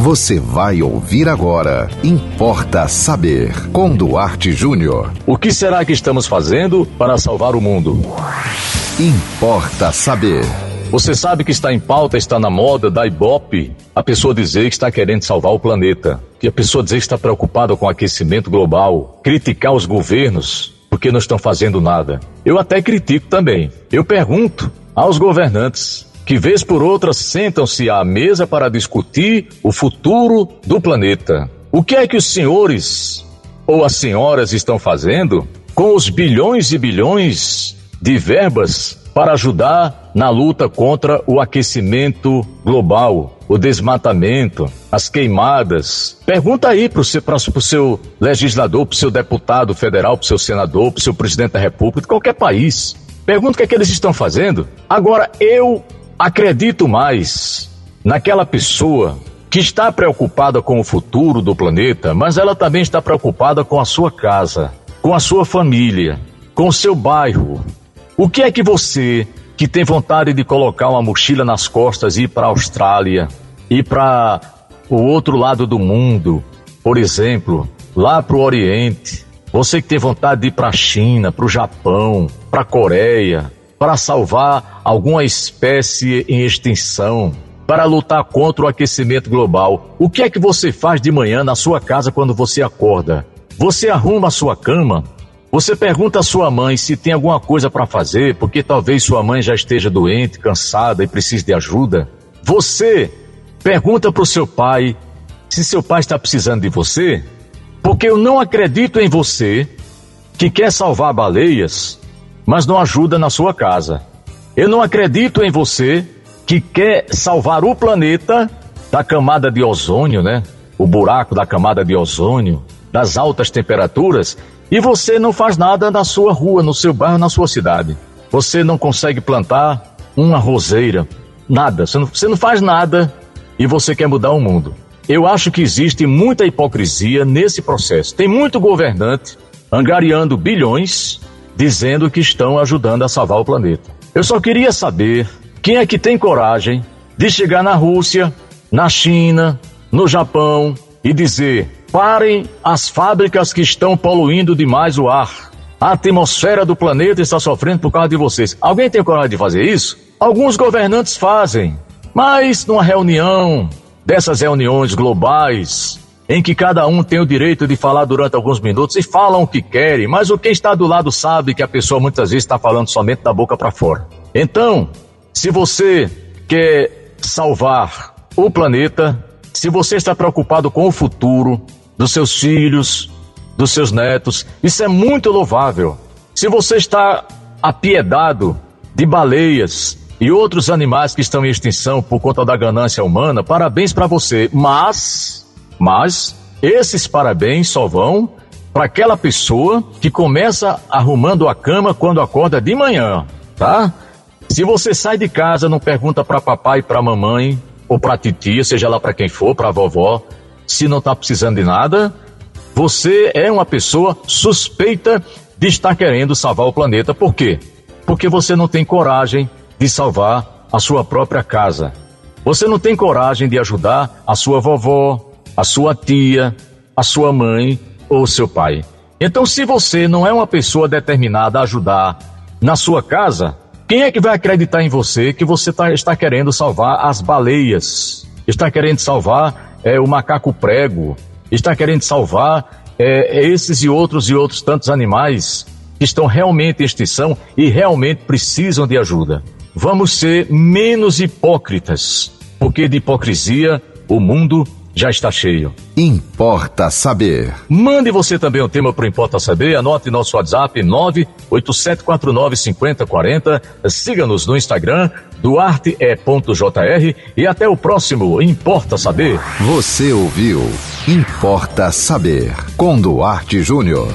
Você vai ouvir agora. Importa saber. Com Duarte Júnior. O que será que estamos fazendo para salvar o mundo? Importa saber. Você sabe que está em pauta, está na moda da Ibope, a pessoa dizer que está querendo salvar o planeta. Que a pessoa dizer que está preocupada com o aquecimento global, criticar os governos porque não estão fazendo nada. Eu até critico também. Eu pergunto aos governantes que vez por outra sentam-se à mesa para discutir o futuro do planeta. O que é que os senhores ou as senhoras estão fazendo com os bilhões e bilhões de verbas para ajudar na luta contra o aquecimento global, o desmatamento, as queimadas? Pergunta aí para o seu, seu legislador, para o seu deputado federal, para o seu senador, para o seu presidente da república, de qualquer país. Pergunta o que é que eles estão fazendo. Agora, eu Acredito mais naquela pessoa que está preocupada com o futuro do planeta, mas ela também está preocupada com a sua casa, com a sua família, com o seu bairro. O que é que você, que tem vontade de colocar uma mochila nas costas e ir para a Austrália, ir para o outro lado do mundo, por exemplo, lá para o Oriente, você que tem vontade de ir para a China, para o Japão, para a Coreia, para salvar alguma espécie em extinção, para lutar contra o aquecimento global. O que é que você faz de manhã na sua casa quando você acorda? Você arruma a sua cama? Você pergunta à sua mãe se tem alguma coisa para fazer, porque talvez sua mãe já esteja doente, cansada e precise de ajuda? Você pergunta para o seu pai se seu pai está precisando de você? Porque eu não acredito em você que quer salvar baleias mas não ajuda na sua casa. Eu não acredito em você que quer salvar o planeta da camada de ozônio, né? O buraco da camada de ozônio, das altas temperaturas, e você não faz nada na sua rua, no seu bairro, na sua cidade. Você não consegue plantar uma roseira, nada. Você não, você não faz nada e você quer mudar o mundo. Eu acho que existe muita hipocrisia nesse processo. Tem muito governante angariando bilhões dizendo que estão ajudando a salvar o planeta. Eu só queria saber quem é que tem coragem de chegar na Rússia, na China, no Japão e dizer: parem as fábricas que estão poluindo demais o ar. A atmosfera do planeta está sofrendo por causa de vocês. Alguém tem coragem de fazer isso? Alguns governantes fazem, mas numa reunião dessas reuniões globais em que cada um tem o direito de falar durante alguns minutos e falam o que querem, mas o quem está do lado sabe que a pessoa muitas vezes está falando somente da boca para fora. Então, se você quer salvar o planeta, se você está preocupado com o futuro dos seus filhos, dos seus netos, isso é muito louvável. Se você está apiedado de baleias e outros animais que estão em extinção por conta da ganância humana, parabéns para você. Mas mas esses parabéns só vão para aquela pessoa que começa arrumando a cama quando acorda de manhã, tá? Se você sai de casa, não pergunta para papai para mamãe ou para titia, seja lá para quem for, para vovó, se não está precisando de nada, você é uma pessoa suspeita de estar querendo salvar o planeta. Por quê? Porque você não tem coragem de salvar a sua própria casa. Você não tem coragem de ajudar a sua vovó, a sua tia, a sua mãe ou seu pai. Então, se você não é uma pessoa determinada a ajudar na sua casa, quem é que vai acreditar em você que você tá, está querendo salvar as baleias? Está querendo salvar é, o macaco prego? Está querendo salvar é, esses e outros e outros tantos animais que estão realmente em extinção e realmente precisam de ajuda? Vamos ser menos hipócritas, porque de hipocrisia o mundo já está cheio. Importa saber. Mande você também o tema para Importa Saber. Anote nosso WhatsApp 987495040. Siga-nos no Instagram duarte.jr e até o próximo Importa Saber. Você ouviu Importa Saber com Duarte Júnior.